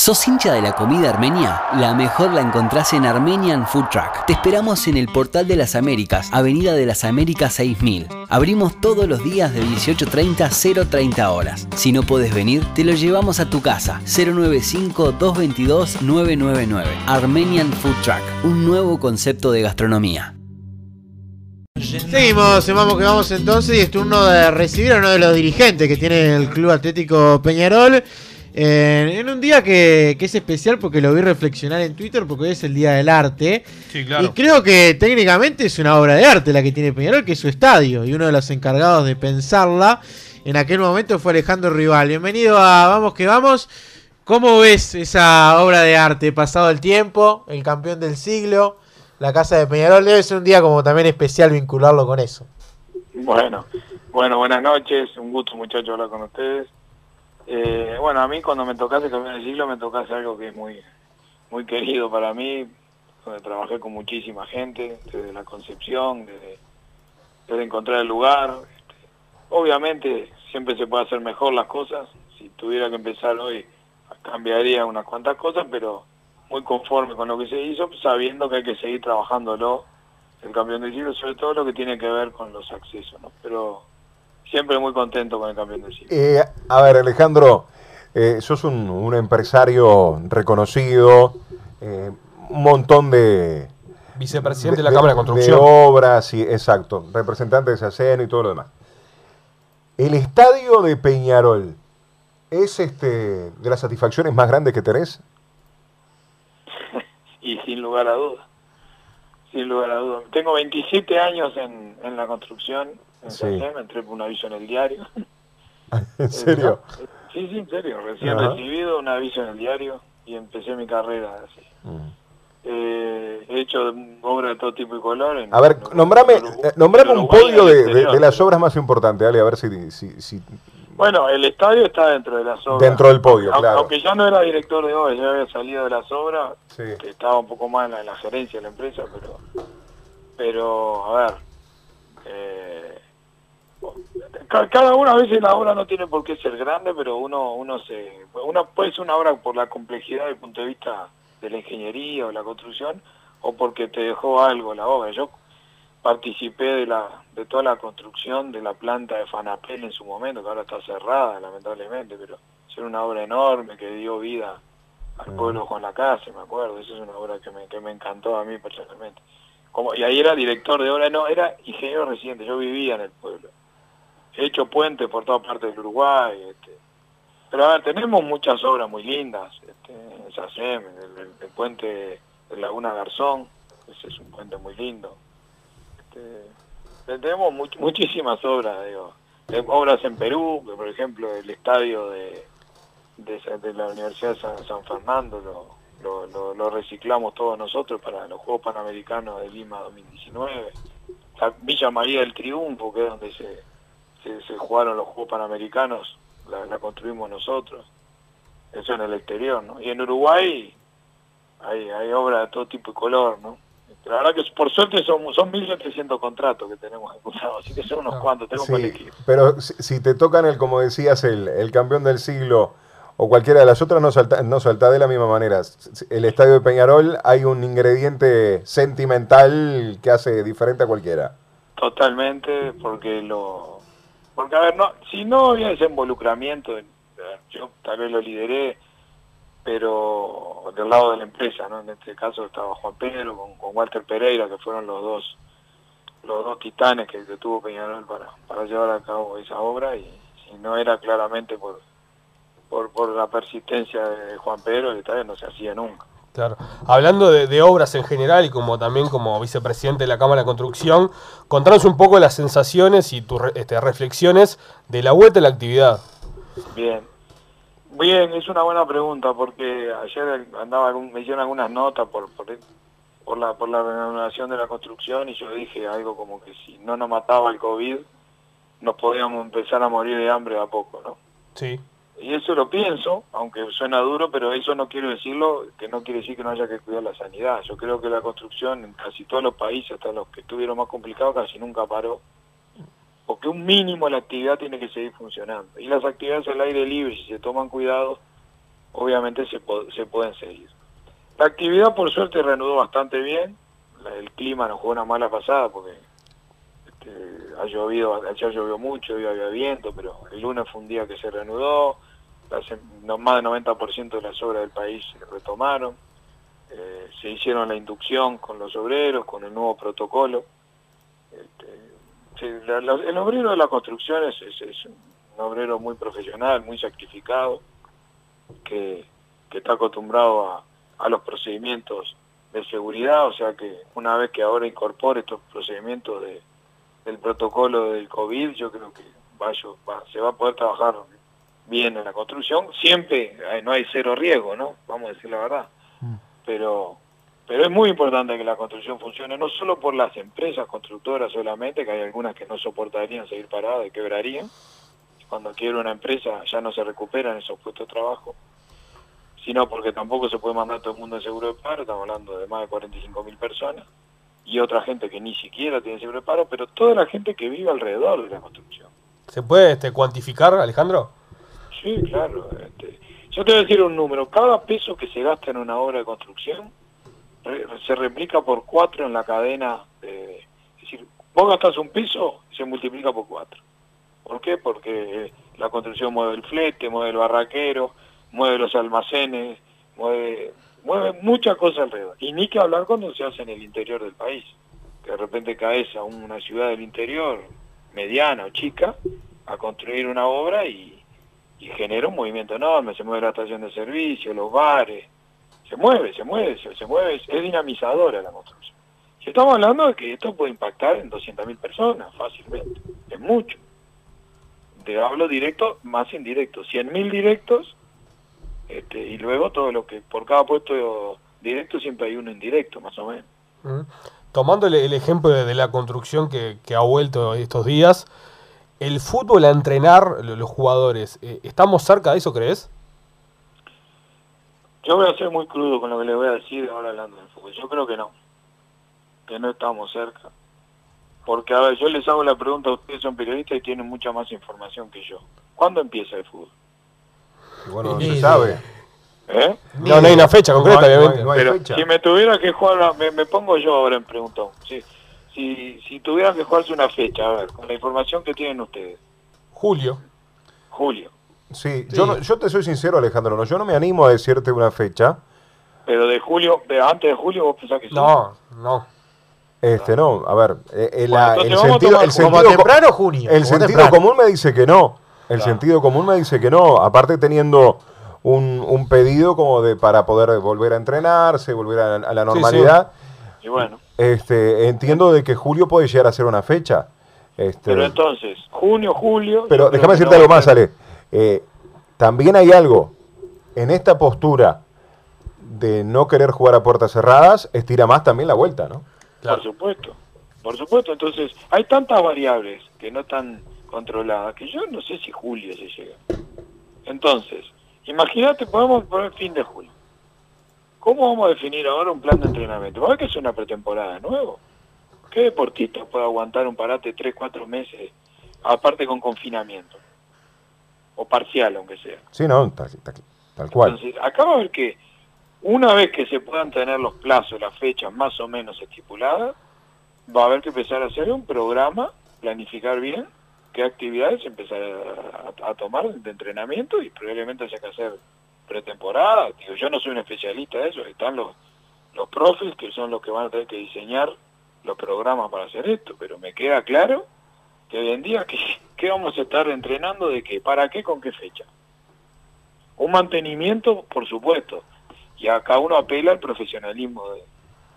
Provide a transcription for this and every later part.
¿Sos hincha de la comida armenia? La mejor la encontrás en Armenian Food Truck. Te esperamos en el Portal de las Américas, Avenida de las Américas 6000. Abrimos todos los días de 18.30 a 0.30 horas. Si no puedes venir, te lo llevamos a tu casa. 095-222-999. Armenian Food Truck, un nuevo concepto de gastronomía. Seguimos, vamos que vamos entonces y es turno de recibir a uno de los dirigentes que tiene el Club Atlético Peñarol. Eh, en un día que, que es especial porque lo vi reflexionar en Twitter porque hoy es el Día del Arte. Sí, Y claro. creo que técnicamente es una obra de arte la que tiene Peñarol, que es su estadio. Y uno de los encargados de pensarla en aquel momento fue Alejandro Rival. Bienvenido a Vamos que Vamos. ¿Cómo ves esa obra de arte? Pasado el tiempo, el campeón del siglo, la casa de Peñarol. Debe ser un día como también especial vincularlo con eso. Bueno, bueno, buenas noches, un gusto muchachos hablar con ustedes. Eh, bueno, a mí cuando me tocase campeón del siglo me tocase algo que es muy, muy querido para mí, donde trabajé con muchísima gente, desde la concepción, desde, desde encontrar el lugar. Este, obviamente siempre se puede hacer mejor las cosas, si tuviera que empezar hoy cambiaría unas cuantas cosas, pero muy conforme con lo que se hizo, sabiendo que hay que seguir trabajándolo el campeón del siglo, sobre todo lo que tiene que ver con los accesos, ¿no? Pero siempre muy contento con el campeón del siglo. Eh, a ver, Alejandro, eh, sos un, un empresario reconocido, eh, un montón de, Vicepresidente de, la Cámara de Construcción. de obras, sí, exacto, representante de SACEN y todo lo demás. El estadio de Peñarol es este de las satisfacciones más grandes que tenés. y sin lugar a dudas. Sin lugar a dudas. Tengo 27 años en, en la construcción, en Sí. SACEM, entré por un aviso en el diario. ¿En serio? Sí, sí, en serio. Recién Ajá. recibido un aviso en el diario y empecé mi carrera así. Mm. Eh, he hecho obras de todo tipo y color. en- A ver, en- nombrame, en eh, nombrame un podio de, de- de las obras más importantes, dale, a ver si, si- si- Bueno, el estadio está dentro de las obras. Dentro del podio, Aunque- claro. Aunque yo no era director de obras, yo había salido de las obras, Sí. que estaba un poco más en la, en la gerencia de la empresa, pero, pero a ver, eh, cada una a veces la obra no tiene por qué ser grande, pero uno, uno se, una puede ser una obra por la complejidad desde el punto de vista de la ingeniería o la construcción, o porque te dejó algo la obra. Yo participé de la de toda la construcción de la planta de Fanapel en su momento, que ahora está cerrada lamentablemente, pero era una obra enorme que dio vida al pueblo Juan la Casa, me acuerdo, esa es una obra que me, que me encantó a mí personalmente. Como, y ahí era director de obra, no, era ingeniero residente, yo vivía en el pueblo. He hecho puentes por toda parte del Uruguay, este, pero a ver, tenemos muchas obras muy lindas, este, en SACEM, el, el- el puente de Laguna Garzón, ese es un puente muy lindo. Este, tenemos much- muchísimas obras, digo, obras en Perú, por ejemplo el estadio de, la Universidad de San, San Fernando lo- lo reciclamos todos nosotros para los Juegos Panamericanos de Lima 2019. La Villa María del Triunfo, que es donde se, se, se jugaron los Juegos Panamericanos, la, la construimos nosotros. Eso en el exterior, ¿no? Y en Uruguay hay, hay obras de todo tipo y color, ¿no? La verdad que por suerte son, son 1.700 contratos que tenemos ejecutados, así que son unos cuantos, tengo Sí, elegir. pero si, si te tocan el, como decías, el, el campeón del siglo o cualquiera de las otras, no salta, no salta de la misma manera. El estadio de Peñarol hay un ingrediente sentimental que hace diferente a cualquiera. Totalmente, porque lo... Porque, a ver, no, si no había ese involucramiento, yo tal vez lo lideré, pero del lado de la empresa, ¿no? En este caso estaba Juan Pedro con, Walter Pereira, que fueron los dos los dos titanes que, que tuvo Peñarol para, llevar a cabo esa obra, y si no era claramente por, por, por la persistencia de Juan Pedro, el estadio no se hacía nunca. Claro. Hablando de, de obras en general y como también como vicepresidente de la Cámara de Construcción, contanos un poco las sensaciones y tus este, reflexiones de la vuelta a la actividad. Bien. Bien, es una buena pregunta porque ayer andaba me hicieron algunas notas por, por, por la por la renovación de la construcción y yo dije algo como que si no nos mataba el COVID nos podíamos empezar a morir de hambre a poco, ¿no? Sí. Y eso lo pienso, aunque suena duro, pero eso no quiero decirlo, que no quiere decir que no haya que cuidar la sanidad. Yo creo que la construcción en casi todos los países, hasta los que estuvieron más complicados, casi nunca paró. Porque un mínimo la actividad tiene que seguir funcionando. Y las actividades al aire libre, si se toman cuidado, obviamente se, se pueden seguir. La actividad por suerte reanudó bastante bien, el clima nos jugó una mala pasada porque este, ha llovido, ayer llovió mucho, hoy había viento, pero el lunes fue un día que se reanudó, más del 90% de las obras del país se retomaron, eh, se hicieron la inducción con los obreros, con el nuevo protocolo. Este, el obrero de la construcción es, un obrero muy profesional, muy sacrificado, que, está acostumbrado a, los procedimientos de seguridad, o sea que una vez que ahora incorpore estos procedimientos de, del protocolo del COVID, yo creo que se va a poder trabajar bien en la construcción, siempre no hay cero riesgo, ¿no? Vamos a decir la verdad. Mm. Pero pero es muy importante que la construcción funcione, no solo por las empresas constructoras solamente, que hay algunas que no soportarían seguir paradas y quebrarían. Cuando quiere una empresa ya no se recuperan esos puestos de trabajo, sino porque tampoco se puede mandar todo el mundo en seguro de paro, estamos hablando de más de 45 mil personas, y otra gente que ni siquiera tiene seguro de paro, pero toda la gente que vive alrededor de la construcción. ¿Se puede este, cuantificar, Alejandro? Sí, claro. Este, yo te voy a decir un número. Cada peso que se gasta en una obra de construcción se replica por cuatro en la cadena. es decir, vos gastas un peso y se multiplica por cuatro. ¿Por qué? Porque la construcción mueve el flete, mueve el barraquero, mueve los almacenes, mueve, mueve muchas cosas alrededor. Y ni que hablar cuando se hace en el interior del país. Que de repente caes a una ciudad del interior, mediana o chica, a construir una obra y, genera un movimiento enorme. Se mueve la estación de servicio, los bares. Se mueve, se mueve, se, mueve. Es dinamizadora la construcción. Si estamos hablando de que esto puede impactar en 200.000 personas fácilmente. Es mucho. Te hablo directo más indirecto. 100.000 directos este, y luego todo lo que, por cada puesto directo siempre hay uno indirecto, más o menos. Tomando el, ejemplo de, la construcción que, ha vuelto estos días, el fútbol a entrenar los jugadores, eh, ¿estamos cerca de eso, crees? Yo voy a ser muy crudo con lo que le voy a decir ahora hablando del fútbol. Yo creo que no, que no estamos cerca. Porque, a ver, yo les hago la pregunta, ustedes son periodistas y tienen mucha más información que yo. ¿Cuándo empieza el fútbol? bueno, no se sabe. ¿Eh? No, no hay una fecha concreta, obviamente. Pero si me tuviera que jugar, me, pongo yo ahora en preguntón. Si, si, si tuvieran que jugarse una fecha, a ver, con la información que tienen ustedes. Julio. Julio. Sí, Yo, yo te soy sincero, Alejandro, no, yo no me animo a decirte una fecha. Pero de julio, de antes de julio, vos pensás que sí. No, no. Este, no, a ver, eh, el, el sentido, el sentido, temprano junio. El sentido común me dice que no. El sentido común me dice que no, aparte teniendo un, pedido como de para poder volver a entrenarse, volver a, la normalidad. Y bueno. Este, entiendo de que julio puede llegar a ser una fecha. Este, pero entonces, junio, julio. Pero déjame decirte algo más, Ale. Eh, también hay algo. En esta postura de no querer jugar a puertas cerradas, estira más también la vuelta, ¿no? Por supuesto. Por supuesto. Entonces, hay tantas variables que no están controlada, que yo no sé si julio se llega. Entonces, imagínate, podemos poner fin de julio. ¿Cómo vamos a definir ahora un plan de entrenamiento? ¿Va que es una pretemporada nuevo? ¿Qué deportista puede aguantar un parate 3, 4 meses, aparte con confinamiento? O parcial, aunque sea. Sí, no, tal, cual. Entonces, acá va a ver que una vez que se puedan tener los plazos, las fechas más o menos estipuladas, va a haber que empezar a hacer un programa, planificar bien qué actividades empezar a, tomar de entrenamiento y probablemente haya que hacer pretemporada. Digo, yo no soy un especialista de eso, están los, los profes que son los que van a tener que diseñar los programas para hacer esto, pero me queda claro que hoy en día, ¿qué, vamos a estar entrenando de qué? ¿Para qué? ¿Con qué fecha? Un mantenimiento, por supuesto, y acá uno apela al profesionalismo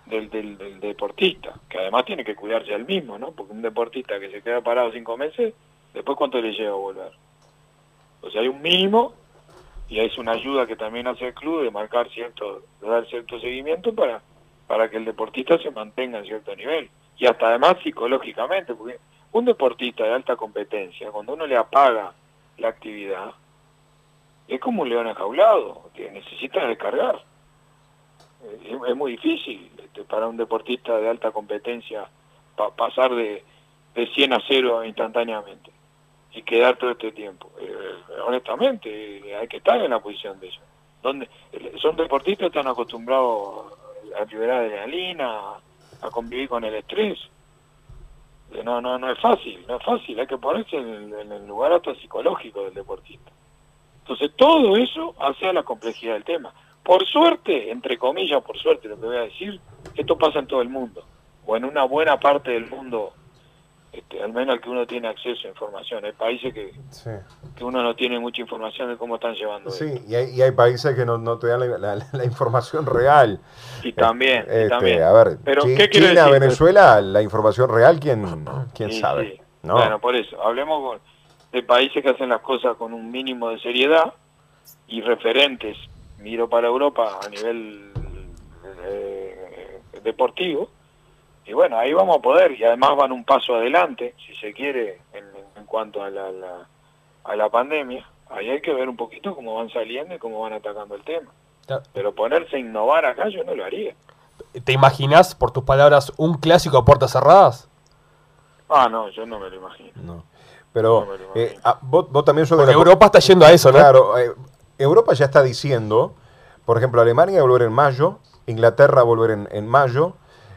del, del, del, deportista, que además tiene que cuidarse al mismo, ¿no? Porque un deportista que se queda parado cinco meses, después cuánto le lleva a volver. O sea, hay un mínimo y es una ayuda que también hace el club de marcar cierto, de dar cierto seguimiento para, para que el deportista se mantenga en cierto nivel. Y hasta además psicológicamente, porque un deportista de alta competencia, cuando uno le apaga la actividad, es como un león enjaulado, que necesita descargar. Es, muy difícil este, para un deportista de alta competencia pasar de, de 100 a 0 instantáneamente y quedar todo este tiempo. Eh, honestamente, hay que estar en la posición de ellos. donde son deportistas están acostumbrados a liberar adrenalina, a convivir con el estrés. No, no, no es fácil, no es fácil, hay que ponerse en el, en lugar hasta psicológico del deportista. Entonces todo eso hace a la complejidad del tema. Por suerte, entre comillas, por suerte lo que voy a decir, esto pasa en todo el mundo, o en una buena parte del mundo este, al menos al que uno tiene acceso a información. Hay países que, que uno no tiene mucha información de cómo están llevando Sí, y hay, y hay, países que no, no te dan la, información real. Y también, este, también. A ver, Pero, ¿qué China, Venezuela, la información real, ¿quién, quién sabe? ¿no? Bueno, por eso, hablemos de países que hacen las cosas con un mínimo de seriedad y referentes, miro para Europa a nivel eh, deportivo, y bueno, ahí vamos a poder, y además van un paso adelante, si se quiere, en, cuanto a la, a la pandemia. Ahí hay que ver un poquito cómo van saliendo y cómo van atacando el tema. Pero ponerse a innovar acá yo no lo haría. ¿Te imaginas, por tus palabras, un clásico a puertas cerradas? Ah, no, yo no me lo imagino. No. Pero eh, ah, vos, también sos de Europa está yendo a eso, ¿no? Claro, eh, Europa ya está diciendo, por ejemplo, Alemania va a volver en mayo, Inglaterra va a volver en, en mayo,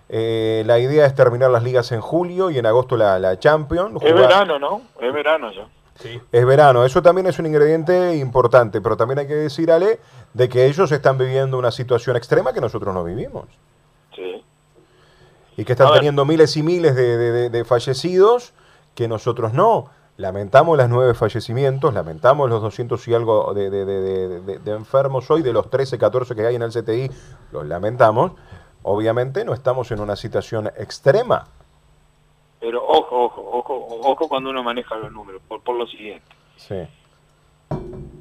eh, la idea es terminar las ligas en julio y en agosto la, la Champions. Es verano, ¿no? Es verano ya. Sí. Es verano, eso también es un ingrediente importante, pero también hay que decir, Ale, de que ellos están viviendo una situación extrema que nosotros no vivimos. Sí. Y que están teniendo miles y miles de, fallecidos que nosotros no. Lamentamos los nueve fallecimientos, lamentamos los 200 y algo de, enfermos hoy, de los 13, 14 que hay en el CTI, los lamentamos, Obviamente no estamos en una situación extrema. Pero ojo, ojo, ojo, ojo cuando uno maneja los números, por, por lo siguiente. Sí.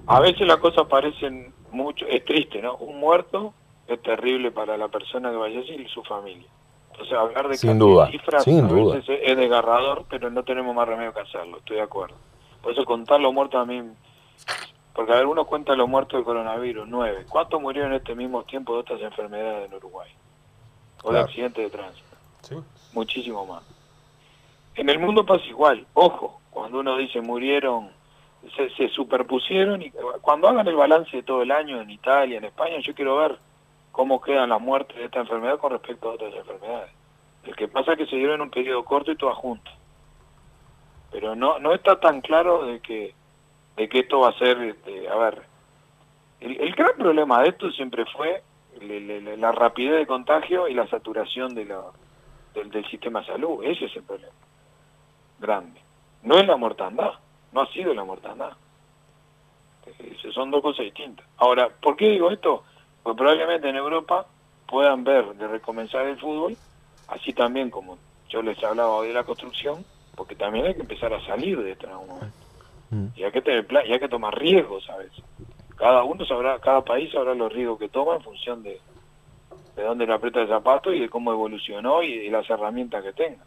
A veces las cosas parecen mucho, es triste, ¿no? Un muerto es terrible para la persona que vaya y su familia. Entonces hablar de sin duda, cifras sin duda. es desgarrador, pero no tenemos más remedio que hacerlo, estoy de acuerdo. Por eso contar los muertos a mí, porque a ver, uno cuenta los muertos del coronavirus, nueve. ¿Cuántos murieron en este mismo tiempo de otras enfermedades en Uruguay? O de accidentes de tránsito. Muchísimo más. En el mundo pasa igual. Ojo, cuando uno dice murieron, se, superpusieron y cuando hagan el balance de todo el año en Italia, en España, yo quiero ver cómo quedan las muertes de esta enfermedad con respecto a otras enfermedades. El que pasa es que se dieron en un periodo corto y todas juntas. Pero no no está tan claro de que de que esto va a ser, este, a ver, el gran problema de esto siempre fue la rapidez de contagio y la saturación de del, sistema de salud. Ese es el problema grande. No es la mortandad, no ha sido la mortandad. son dos cosas distintas. Ahora, ¿por qué digo esto? Pues probablemente en Europa puedan ver de recomenzar el fútbol, así también como yo les hablaba hoy de la construcción, porque también hay que empezar a salir de esto en algún momento. Mm. Y hay que tener y hay que tomar riesgos a veces cada uno sabrá, cada país sabrá los riesgos que toma en función de, de dónde le aprieta el zapato y de cómo evolucionó y de las herramientas que tenga.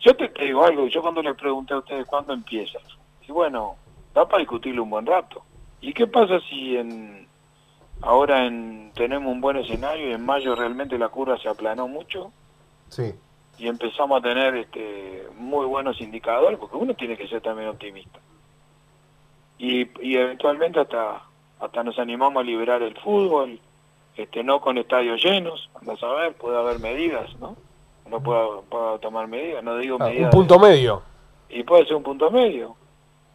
Yo te, digo algo, yo cuando les pregunté a ustedes cuándo empiezas, y bueno, da para discutirlo un buen rato. ¿Y qué pasa si en ahora en, tenemos un buen escenario y en mayo realmente la curva se aplanó mucho? Sí. Y empezamos a tener este, muy buenos indicadores, porque uno tiene que ser también optimista y, y eventualmente hasta hasta nos animamos a liberar el fútbol, este no con estadios llenos, vamos a ver, puede haber medidas, ¿no? No puedo, tomar medidas, no digo ah, medidas. Un punto medio. Y puede ser un punto medio.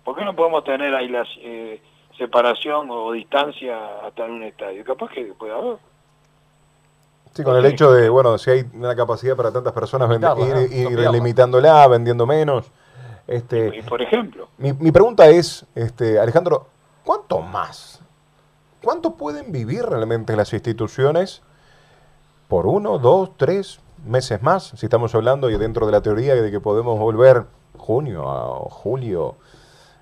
¿Por qué no podemos tener ahí la eh, separación o distancia hasta en un estadio? Capaz que puede haber. Sí, con el hecho de, bueno, si hay una capacidad para tantas personas, ir, ir limitándola, vendiendo menos. Este, y, por ejemplo. Mi, mi, pregunta es, este, Alejandro, ¿cuánto más? ¿Cuánto pueden vivir realmente las instituciones por uno, dos, tres meses más? Si estamos hablando y dentro de la teoría de que podemos volver junio o julio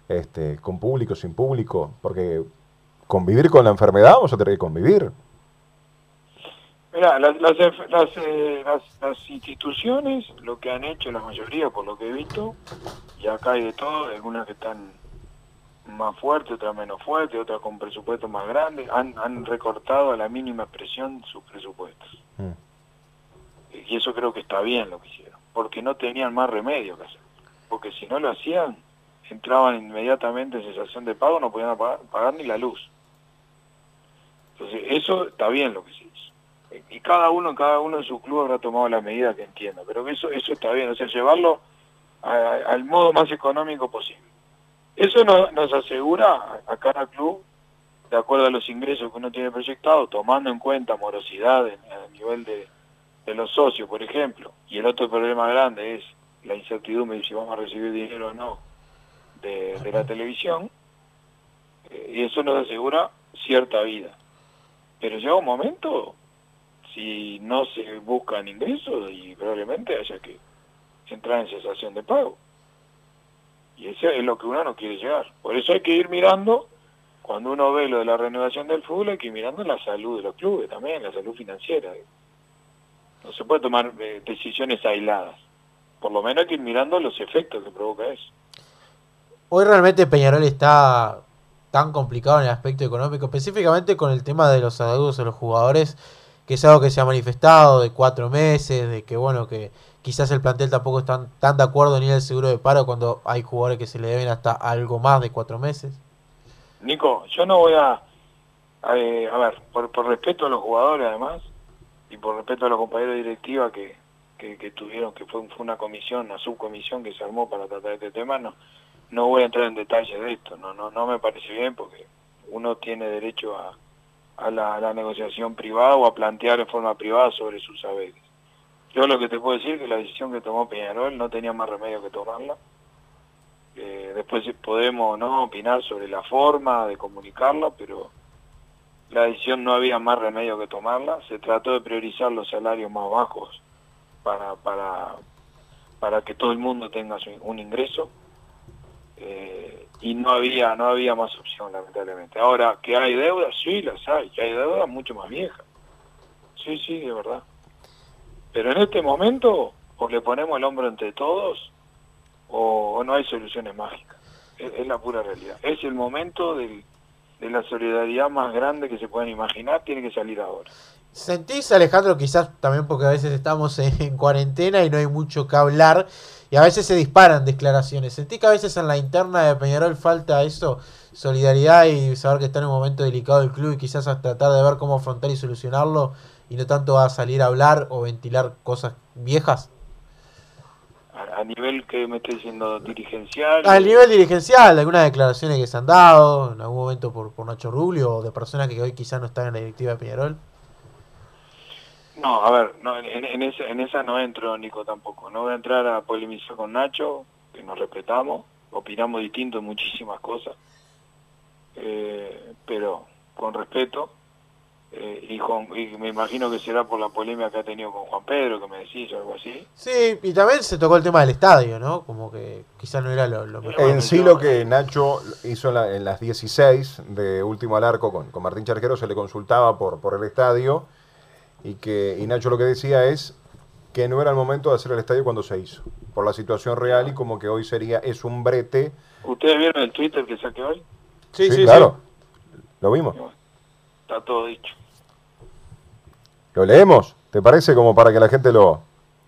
este, con público, sin público, porque convivir con la enfermedad vamos a tener que convivir. Mira, las, las, eh, las, las, instituciones, lo que han hecho la mayoría, por lo que he visto, y acá hay de todo, algunas que están más fuertes, otras menos fuertes, otras con presupuestos más grandes, han, han recortado a la mínima expresión sus presupuestos. Mm. Y eso creo que está bien lo que hicieron, porque no tenían más remedio que hacer. Porque si no lo hacían, entraban inmediatamente en cesación de pago, no podían pagar, pagar ni la luz. Entonces, eso está bien lo que se hizo. Y cada uno, cada uno en su club habrá tomado la medida que entienda, pero eso, eso está bien, o sea, llevarlo a- al modo más económico posible. Eso no- nos asegura a, cada club, de acuerdo a los ingresos que uno tiene proyectado, tomando en cuenta morosidad a nivel de, de los socios, por ejemplo, y el otro problema grande es la incertidumbre de si vamos a recibir dinero o no de, de la televisión, eh, y eso nos asegura cierta vida. Pero llega un momento, si no se buscan ingresos, y probablemente haya que entrar en cesación de pago. Y eso es lo que uno no quiere llegar. Por eso hay que ir mirando, cuando uno ve lo de la renovación del fútbol, hay que ir mirando la salud de los clubes también, la salud financiera. No se puede tomar eh, decisiones aisladas. Por lo menos hay que ir mirando los efectos que provoca eso. Hoy realmente Peñarol está tan complicado en el aspecto económico, específicamente con el tema de los adeudos de los jugadores, que es algo que se ha manifestado de cuatro meses, de que bueno, que quizás el plantel tampoco está tan de acuerdo ni en el seguro de paro cuando hay jugadores que se le deben hasta algo más de cuatro meses. Nico, yo no voy a... A, eh, a ver, por, por respeto a los jugadores además, y por respeto a los compañeros de directiva que, que, que tuvieron, que fue, fue una comisión, una subcomisión que se armó para tratar este tema, no, no voy a entrar en detalles de esto, no, no, no me parece bien porque uno tiene derecho a, a, la, negociación privada o a plantear en forma privada sobre sus saberes. Yo lo que te puedo decir es que la decisión que tomó Peñarol no tenía más remedio que tomarla. Eh, después podemos no opinar sobre la forma de comunicarla, pero la decisión no había más remedio que tomarla. Se trató de priorizar los salarios más bajos para, para, para que todo el mundo tenga su- un ingreso. Eh, y no había no había más opción lamentablemente. Ahora que hay deudas sí las hay. Que hay deudas mucho más viejas sí sí de verdad. Pero en este momento o le ponemos el hombro entre todos o, no hay soluciones mágicas. Es, la pura realidad. Es el momento del- de la solidaridad más grande que se pueden imaginar. Tiene que salir ahora. ¿Sentís, Alejandro, quizás también porque a veces estamos en cuarentena y no hay mucho que hablar y a veces se disparan declaraciones? ¿Sentís que a veces en la interna de Peñarol falta eso, solidaridad y saber que está en un momento delicado el club y quizás a tratar de ver cómo afrontar y solucionarlo y no tanto a salir a hablar o ventilar cosas viejas? a, a nivel que me estoy diciendo dirigencial Al nivel dirigencial, algunas declaraciones que se han dado en algún momento por, por Nacho Rubio o de personas que hoy quizás no están en la directiva de Peñarol. No, a ver, no, en, en esa, en esa no entro, Nico, tampoco. No voy a entrar a polemizar con Nacho, que nos respetamos, opinamos distinto en muchísimas cosas, eh, pero con respeto. eh, y, con- y me imagino que será por la polémica que ha tenido con Juan Pedro, que me decís o algo así. Sí, y también se tocó el tema del estadio, ¿no? Como que quizás no era lo, lo mejor. En sí lo que Nacho hizo en, la- en las 16 de último al arco con, con Martín Charquero se le consultaba por, por el estadio y que y Nacho lo que decía es que no era el momento de hacer el estadio cuando se hizo, por la situación real y como que hoy sería, es un brete. ¿Ustedes vieron el Twitter que saqué hoy? Sí, sí, claro. Lo vimos. Está todo dicho. Lo leemos, ¿te parece? Como para que la gente lo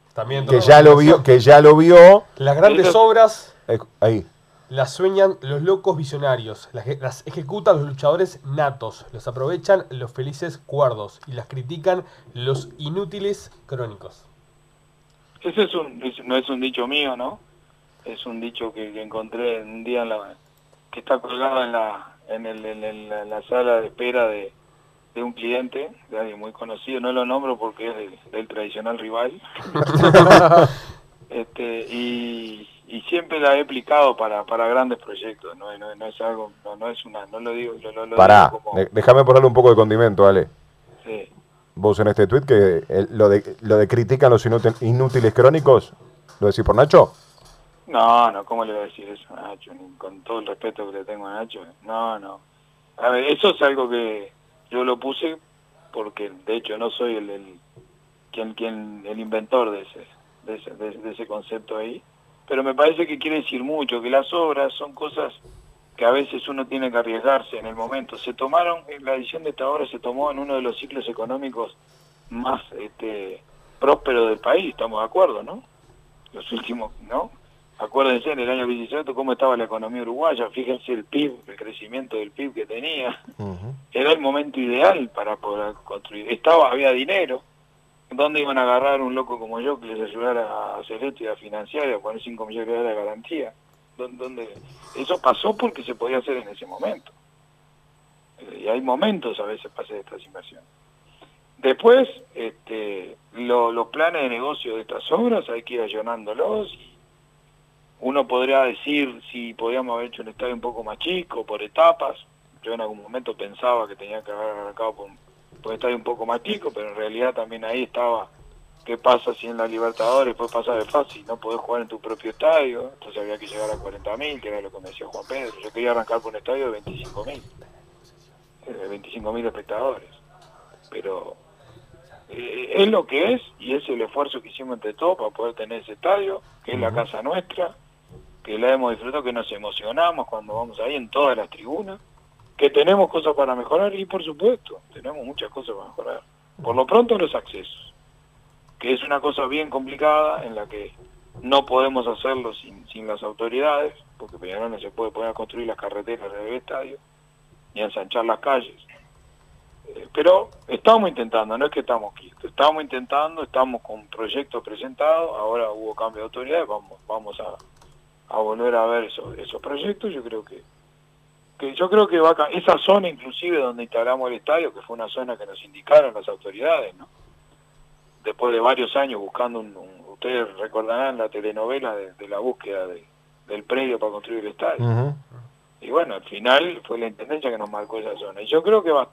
sí. También que ya lo vio, que ya lo vio. Las grandes Eso- obras eh, ahí. Las sueñan los locos visionarios, las, las ejecutan los luchadores natos, los aprovechan los felices cuerdos y las critican los inútiles crónicos. Ese es un, es- no es un dicho mío, ¿no? Es un dicho que, que encontré un día en la, que está colgado en la, en, el, en el- la, la sala de espera de, de un cliente, de alguien muy conocido, no lo nombro porque es del, del tradicional rival. este, y, y siempre la he aplicado para, para grandes proyectos, no, no, no es algo, no, no es una, no lo digo, lo- Pará, digo como, déjame ponerle un poco de condimento, Ale. sí. Vos en este tweet que el- lo, de, lo de critican los inútil- inútiles crónicos, ¿lo decís por Nacho? No, no, ¿cómo le voy a decir eso a Nacho? Con todo el respeto que le tengo a Nacho. No, no. A ver, eso es algo que yo lo puse porque, de hecho, no soy el, el quien, quien, el inventor de ese, de ese, de, de ese concepto ahí. Pero me parece que quiere decir mucho, que las obras son cosas que a veces uno tiene que arriesgarse en el momento. Se tomaron, la edición de esta obra se tomó en uno de los ciclos económicos más este, prósperos del país, estamos de acuerdo, ¿no? Los últimos, ¿no? Acuérdense en el año 17 cómo estaba la economía uruguaya, fíjense el PIB, el crecimiento del PIB que tenía. Era el momento ideal para poder construir. Estaba, había dinero. ¿Dónde iban a agarrar un loco como yo que les ayudara a hacer esto y a financiar y a poner 5 millones de dólares de garantía? ¿Dó- ¿Dónde? Eso pasó porque se podía hacer en ese momento. Eh, Y hay momentos a veces para hacer estas inversiones. Después, este, lo- los planes de negocio de estas obras hay que ir allanándolos. Uno podría decir si podíamos haber hecho un estadio un poco más chico, por etapas. Yo en algún momento pensaba que tenía que haber arrancado por, un estadio un poco más chico, pero en realidad también ahí estaba qué pasa si en la Libertadores después pasa de fácil, no podés jugar en tu propio estadio, entonces había que llegar a 40.000, que era lo que me decía Juan Pedro. Yo quería arrancar por un estadio de 25.000, eh, de 25.000 espectadores. Pero eh, es lo que es y es el esfuerzo que hicimos entre todos para poder tener ese estadio, que es la casa nuestra, que la hemos disfrutado, que nos emocionamos cuando vamos ahí en todas las tribunas, que tenemos cosas para mejorar y por supuesto, tenemos muchas cosas para mejorar. Por lo pronto los accesos, que es una cosa bien complicada en la que no podemos hacerlo sin, sin las autoridades, porque Peñarol no se puede poner a construir las carreteras del estadio, ni ensanchar las calles. Eh, Pero estamos intentando, no es que estamos quietos, estamos intentando, estamos con proyectos presentados, ahora hubo cambio de autoridades, vamos, vamos a, a volver a ver esos, esos proyectos, yo creo que, que yo creo que va a, esa zona inclusive donde instalamos el estadio, que fue una zona que nos indicaron las autoridades, ¿no? después de varios años buscando un, un- ustedes recordarán la telenovela de, de la búsqueda de- del predio para construir el estadio. Y bueno, al final fue la Intendencia que nos marcó esa zona. Y yo creo que va,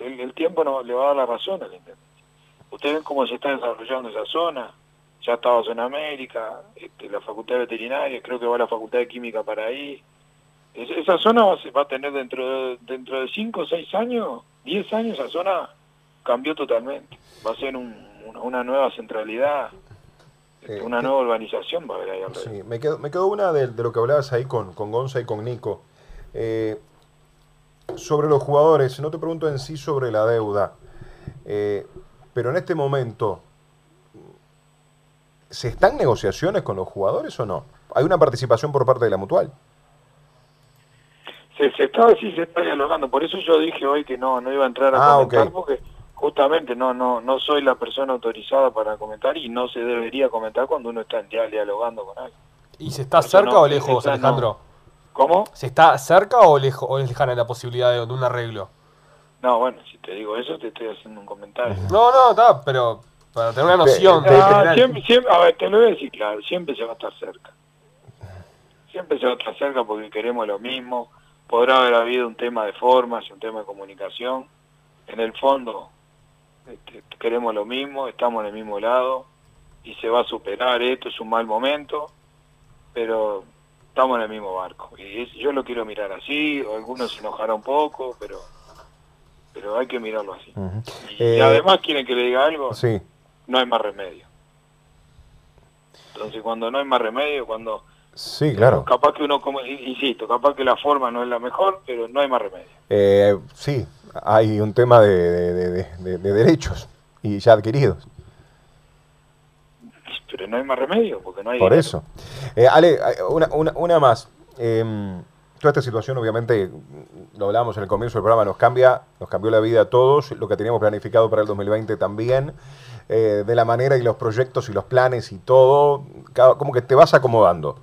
el, el tiempo no, le va a dar la razón a la Intendencia. Ustedes ven cómo se está desarrollando esa zona. Ya estaba Zona América, este, la Facultad de Veterinaria, creo que va la Facultad de Química para ahí. Es- esa zona va, a ser- va a tener dentro de, dentro de 5 o 6 años, 10 años, esa zona cambió totalmente. Va a ser un- una, una nueva centralidad, Eh, una nueva urbanización va a haber ahí alrededor. Sí, me quedó, me quedó una de, de lo que hablabas ahí con, con Gonza y con Nico. Eh, sobre los jugadores, no te pregunto en sí sobre la deuda, eh, pero en este momento, ¿se están negociaciones con los jugadores o no? ¿Hay una participación por parte de la mutual? Se, se está, sí, se está dialogando. Por eso yo dije hoy que no, no iba a entrar a Ah, comentar porque justamente no, no, no soy la persona autorizada para comentar y no se debería comentar cuando uno está ya dialogando con alguien. ¿Y se está cerca no, o lejos, no. Alejandro? ¿Cómo? ¿Se está cerca o lejos o es lejana la posibilidad de, de un arreglo? No, bueno, si te digo eso te estoy haciendo un comentario. No, no, está, pero para tener una noción. Ah, siempre, a ver, te lo voy a decir claro, siempre se va a estar cerca. Siempre se va a estar cerca porque queremos lo mismo. Podrá haber habido un tema de formas y un tema de comunicación. En el fondo, este, queremos lo mismo, estamos en el mismo lado y se va a superar esto, es un mal momento, pero estamos en el mismo barco. Y es- yo lo quiero mirar así, o algunos se enojarán un poco, pero pero hay que mirarlo así. Ujú. Y, Eh, además quieren que le diga algo, Sí, no hay más remedio. Entonces cuando no hay más remedio, cuando sí, claro. capaz que uno, como, insisto, capaz que la forma no es la mejor, pero no hay más remedio. Eh, sí, hay un tema de, de- de- de- de derechos y ya adquiridos. Pero no hay más remedio, porque no hay... Por dinero. eso. Eh, Ale, eh, una, una, una más. Em, toda esta situación, obviamente, lo hablábamos en el comienzo del programa, nos cambia, nos cambió la vida a todos, lo que teníamos planificado para el 2020 también, eh, de la manera y los proyectos y los planes y todo, cada- como que te vas acomodando.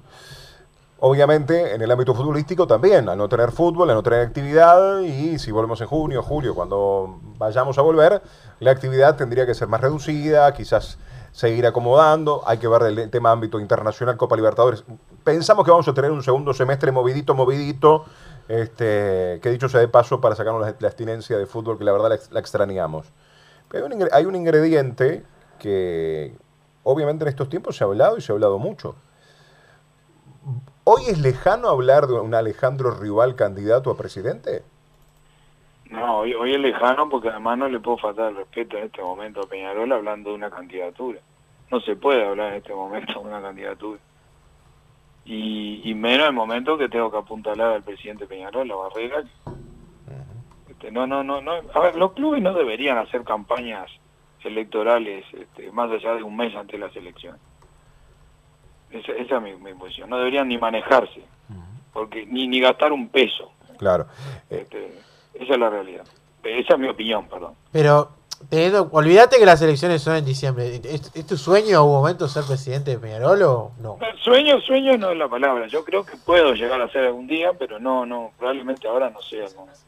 Obviamente, en el ámbito futbolístico también, al no tener fútbol, al no tener actividad, y si volvemos en junio, julio, cuando vayamos a volver, la actividad tendría que ser más reducida, quizás seguir acomodando, hay que ver el tema ámbito internacional, Copa Libertadores. Pensamos que vamos a tener un segundo semestre movidito, movidito, este, que dicho sea de paso, para sacarnos la, la abstinencia de fútbol, que la verdad la, ex- la extrañamos. Pero hay un, hay un ingrediente que obviamente en estos tiempos se ha hablado y se ha hablado mucho. ¿Hoy es lejano hablar de un Alejandro Rival candidato a presidente? No, hoy, hoy es lejano porque además no le puedo faltar el respeto en este momento a Peñarol hablando de una candidatura. No se puede hablar en este momento de una candidatura. Y, y menos en el momento que tengo que apuntalar al presidente Peñarol, la barrera. Este, no, no, no, no. A ver, los clubes no deberían hacer campañas electorales este, más allá de un mes antes de las elecciones. Esa, esa es mi, mi posición. No deberían ni manejarse, porque ni, ni gastar un peso. Claro. Eh, Este, esa es la realidad. Esa es mi opinión, perdón. Pero, teniendo, olvídate que las elecciones son en diciembre. ¿Es, es tu sueño en algún momento ser presidente de Peñarol o no? Sueño, sueño no es la palabra. Yo creo que puedo llegar a ser algún día, pero no, no, probablemente ahora no sea el momento.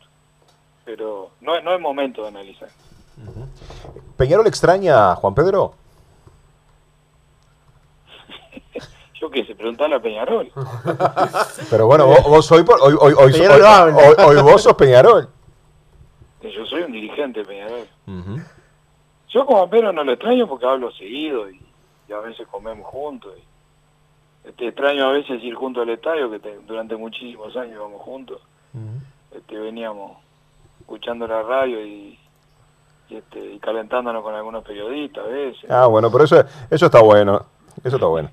Pero no, es- no es momento de analizar. ¿Peñarol extraña a Juan Pedro? Yo qué sé, preguntarle a Peñarol. Pero bueno, vos, vos hoy, por- hoy, hoy, hoy, vos sos Peñarol. Yo soy un dirigente de Peñarol. Ujú. Yo como Pedro no lo extraño porque hablo seguido y, y a veces comemos juntos. Y, este, extraño a veces ir junto al estadio, que te- durante muchísimos años íbamos juntos. Este, veníamos escuchando la radio y, y, este, y calentándonos con algunos periodistas a veces. Ah, bueno, pero eso, eso está bueno. Eso está bueno.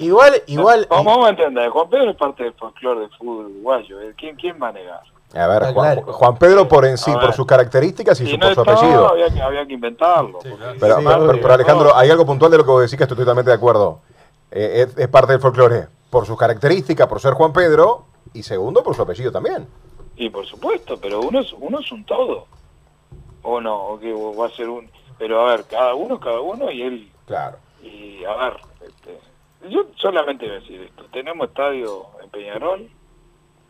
Igual, igual. Vamos, vamos a entender, Juan Pedro es parte del folclore del fútbol uruguayo. ¿eh? ¿Quién, ¿Quién va a negar? A ver, Juan, claro. Juan Pedro por en sí, A por ver. sus características y Si su, no por su estaba, apellido. había que, había que inventarlo. Sí, claro. Pero, Sí, pero- obvio. pero Alejandro, hay algo puntual de lo que vos decís que estoy totalmente de acuerdo. Eh, es, es parte del folclore. Por sus características, por ser Juan Pedro, y segundo, por su apellido también. Y por supuesto, pero uno es, uno es un todo. O no, o que va a ser un... Pero a ver, cada uno es cada uno y él... Claro. Y a ver, este, yo solamente voy a decir esto. Tenemos estadio en Peñarol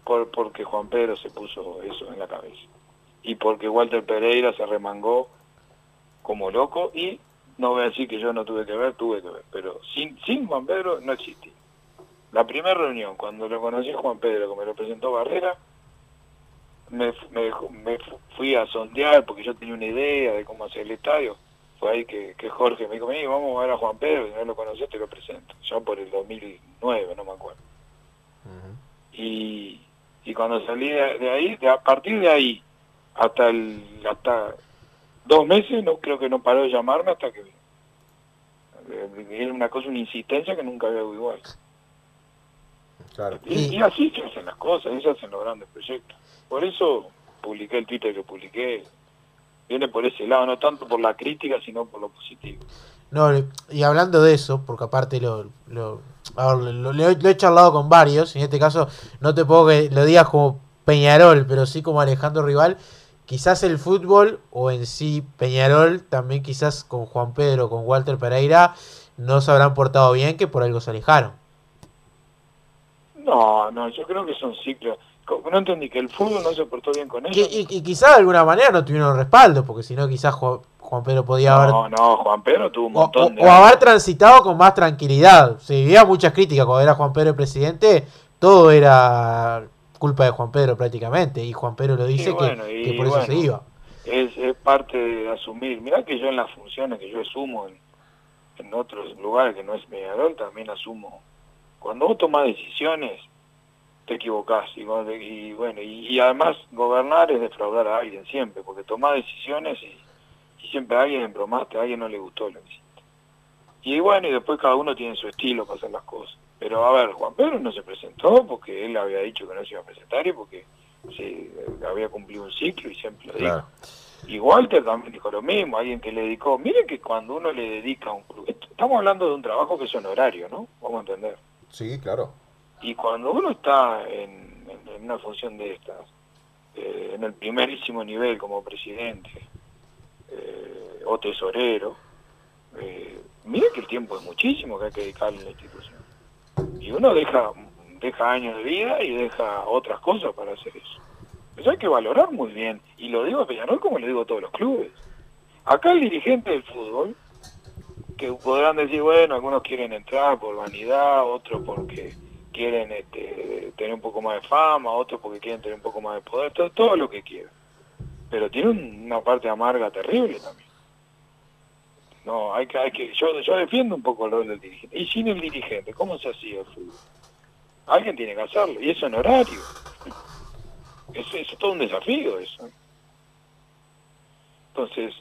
por, porque Juan Pedro se puso eso en la cabeza. Y porque Walter Pereira se remangó como loco y no voy a decir que yo no tuve que ver, tuve que ver. Pero sin, sin Juan Pedro no existía. La primera reunión, cuando lo conocí Juan Pedro, que me lo presentó Barrera, me, me fui a sondear porque yo tenía una idea de cómo hacer el estadio. Fue ahí que, que Jorge me dijo, "Vení, vamos a ver a Juan Pedro, si no lo conocés te lo presento. Ya por el 2009, no me acuerdo. Y, y cuando salí de, de ahí, de, a partir de ahí, hasta el hasta dos meses, no creo que no paró de llamarme hasta que era una cosa, una insistencia que nunca había igual. Claro. Y, y así se hacen las cosas, se hacen los grandes proyectos. Por eso publiqué el Twitter que publiqué. Viene por ese lado, no tanto por la crítica, sino por lo positivo. No, y hablando de eso, porque aparte lo, lo, lo he charlado con varios, y en este caso no te puedo que lo digas como Peñarol, pero sí como Alejandro Rival, quizás el fútbol o en sí Peñarol, también quizás con Juan Pedro, con Walter Pereira, no se habrán portado bien, que por algo se alejaron. No, no, yo creo que son ciclos. No entendí que el fútbol no se portó bien con ellos. y, y quizás de alguna manera no tuvieron respaldo, porque si no quizás Juan, Juan Pedro podía haber... No, no, Juan Pedro tuvo un O, montón o- de o haber transitado con más tranquilidad. Se vivía muchas críticas cuando era Juan Pedro el presidente, todo era culpa de Juan Pedro prácticamente, y Juan Pedro lo dice que- por eso se iba. es, es parte de asumir. Mirá que yo en las funciones que yo asumo en, en otros lugares que no es mediador, también asumo. Cuando vos tomás decisiones, te equivocás. Y, y bueno, y, y además gobernar es defraudar a alguien siempre, porque tomás decisiones y, y siempre a alguien embromaste, a alguien no le gustó lo que hiciste. Y bueno, y después cada uno tiene su estilo para hacer las cosas. Pero a ver, Juan Pedro no se presentó porque él había dicho que no se iba a presentar y porque se, había cumplido un ciclo y siempre lo dijo. Claro. Y Walter también dijo lo mismo, alguien que le dedicó. Miren que cuando uno le dedica a un club, estamos hablando de un trabajo que es honorario, ¿no? Vamos a entender. Sí, claro. Y cuando uno está en, una función de estas, eh, en el primerísimo nivel como presidente eh, o tesorero, eh, miren que el tiempo es muchísimo que hay que dedicarle a la institución. Y uno deja, deja años de vida y deja otras cosas para hacer eso. Eso hay que valorar muy bien. Y lo digo a Peñarol como lo digo a todos los clubes. Acá el dirigente del fútbol, que podrán decir, bueno, algunos quieren entrar por vanidad, otros porque quieren este, tener un poco más de fama, otros porque quieren tener un poco más de poder, todo, todo lo que quieran. Pero tiene un- una parte amarga terrible también. No, hay que, hay que, yo, defiendo un poco el rol del dirigente. Y sin el dirigente, ¿cómo se hacía el fútbol? Alguien tiene que hacerlo, y es honorario. Es, es todo un desafío eso. Entonces,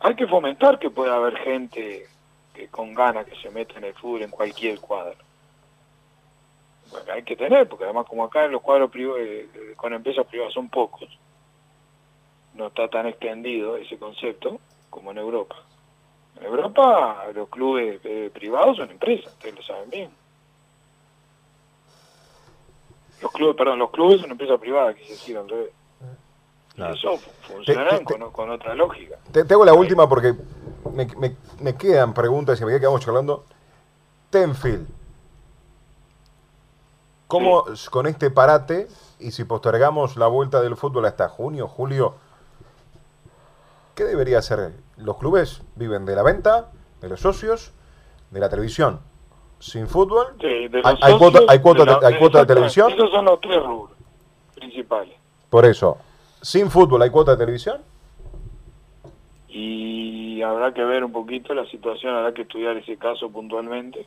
hay que fomentar que pueda haber gente que con ganas que se meta en el fútbol en cualquier cuadro. Hay que tener, porque además como acá en los cuadros privados, con empresas privadas son pocos, no está tan extendido ese concepto como en Europa. En Europa los clubes eh, privados son empresas, ustedes lo saben bien. Los clubes, perdón, los clubes son empresas privadas, quise decir al revés. Claro. Eso funcionarán Te- te- con, con otra lógica. Te, te hago la última porque me, me- me quedan preguntas y a medida que vamos charlando. Tenfield. ¿Cómo con este parate y si postergamos la vuelta del fútbol hasta junio, julio, qué debería hacer? Los clubes viven de la venta, de los socios, de la televisión. Sin fútbol, Sí, de hay, los hay socios, cuota, hay cuota de la- de, hay cuota de exactamente. televisión. Esos son los tres rubros principales. Por eso, sin fútbol hay cuota de televisión. y habrá que ver un poquito la situación, habrá que estudiar ese caso puntualmente,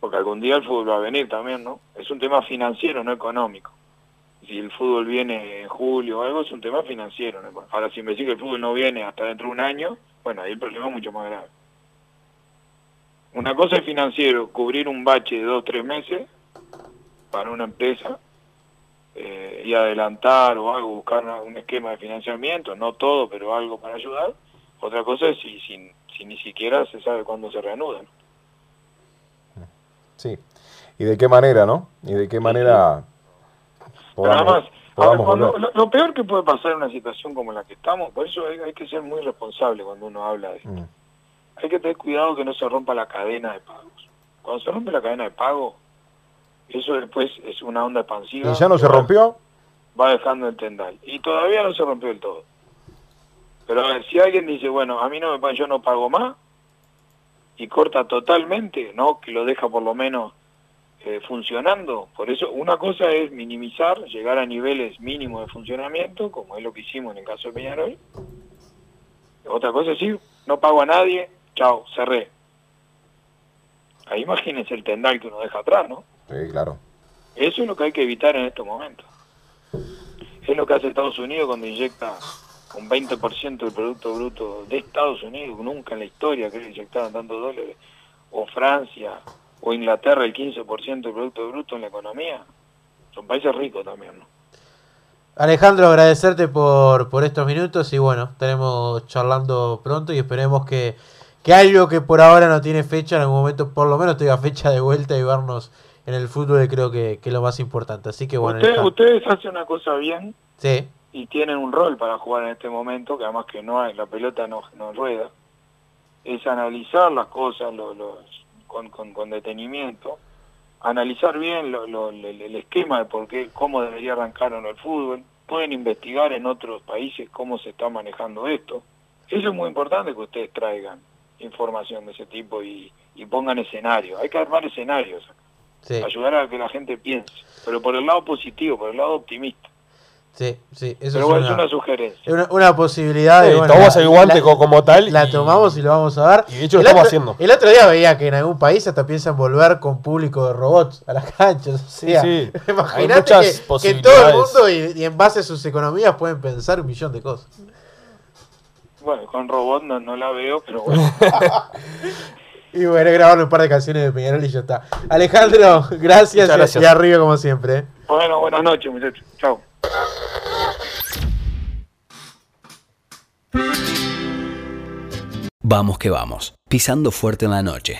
porque algún día el fútbol va a venir también, ¿no? Es un tema financiero, no económico. Si el fútbol viene en julio o algo, es un tema financiero. ¿no? Ahora, si me dice que el fútbol no viene hasta dentro de un año, bueno, ahí el problema es mucho más grave. Una cosa es financiero, cubrir un bache de dos, tres meses para una empresa, eh, y adelantar o algo, buscar un esquema de financiamiento, no todo, pero algo para ayudar. Otra cosa es si, si, si ni siquiera se sabe cuándo se reanudan. Sí. ¿Y de qué manera, no? ¿Y de qué manera nada más, ver, podamos volver? lo, lo peor que puede pasar en una situación como la que estamos, por eso hay, hay que ser muy responsable cuando uno habla de esto. Mm. Hay que tener cuidado que no se rompa la cadena de pagos. Cuando se rompe la cadena de pago, eso después es una onda expansiva. ¿Y ya no se rompió? va dejando el tendal. Y todavía no se rompió del todo. Pero a ver, si alguien dice, bueno, a mí no me yo no pago más, y corta totalmente, ¿no? Que lo deja por lo menos eh, funcionando. Por eso, una cosa es minimizar, llegar a niveles mínimos de funcionamiento, como es lo que hicimos en el caso de Peñarol. Otra cosa es decir, no pago a nadie, chao, cerré. Ahí imagínense el tendal que uno deja atrás, ¿no? Sí, claro. Eso es lo que hay que evitar en estos momentos. Es lo que hace Estados Unidos cuando inyecta un 20% del Producto Bruto de Estados Unidos, nunca en la historia que inyectaban tantos dólares, o Francia, o Inglaterra el 15% del Producto Bruto en la economía. Son países ricos también, ¿no? Alejandro, agradecerte por, por estos minutos y bueno, estaremos charlando pronto y esperemos que, que algo que por ahora no tiene fecha, en algún momento por lo menos tenga fecha de vuelta y vernos en el fútbol, creo que, que es lo más importante. Así que bueno, Ustedes- Alejandro. ustedes hacen una cosa bien Sí, y tienen un rol para jugar en este momento, que además que no hay, la pelota no, no rueda, es analizar las cosas los- con, con, con detenimiento, analizar bien lo- lo- el, el esquema de por qué, cómo debería arrancar o no el fútbol, pueden investigar en otros países cómo se está manejando esto. Eso es muy importante que ustedes traigan información de ese tipo y, y pongan escenarios. Hay que armar escenarios, sí, ayudar a que la gente piense, pero por el lado positivo, por el lado optimista. Sí, sí. Eso Pero es bueno, una, es una sugerencia. una, una posibilidad. Sí, de, bueno, tomamos la- el guante la- como tal. La y- tomamos y lo vamos a dar. y de hecho lo estamos otro, haciendo. El otro día veía que en algún país hasta piensan volver con público de robots a las canchas. O sea, sí. Hay imagínate muchas que, que todo el posibilidades. mundo y, y en base a sus economías pueden pensar un millón de cosas. Bueno, con robot no, no la veo, pero bueno. Y bueno, grabar un par de canciones de Peñarol y ya está. Alejandro, gracias, gracias. y arriba como siempre. ¿eh? bueno, buenas noches, muchachos. Chao. Vamos que vamos, pisando fuerte en la noche.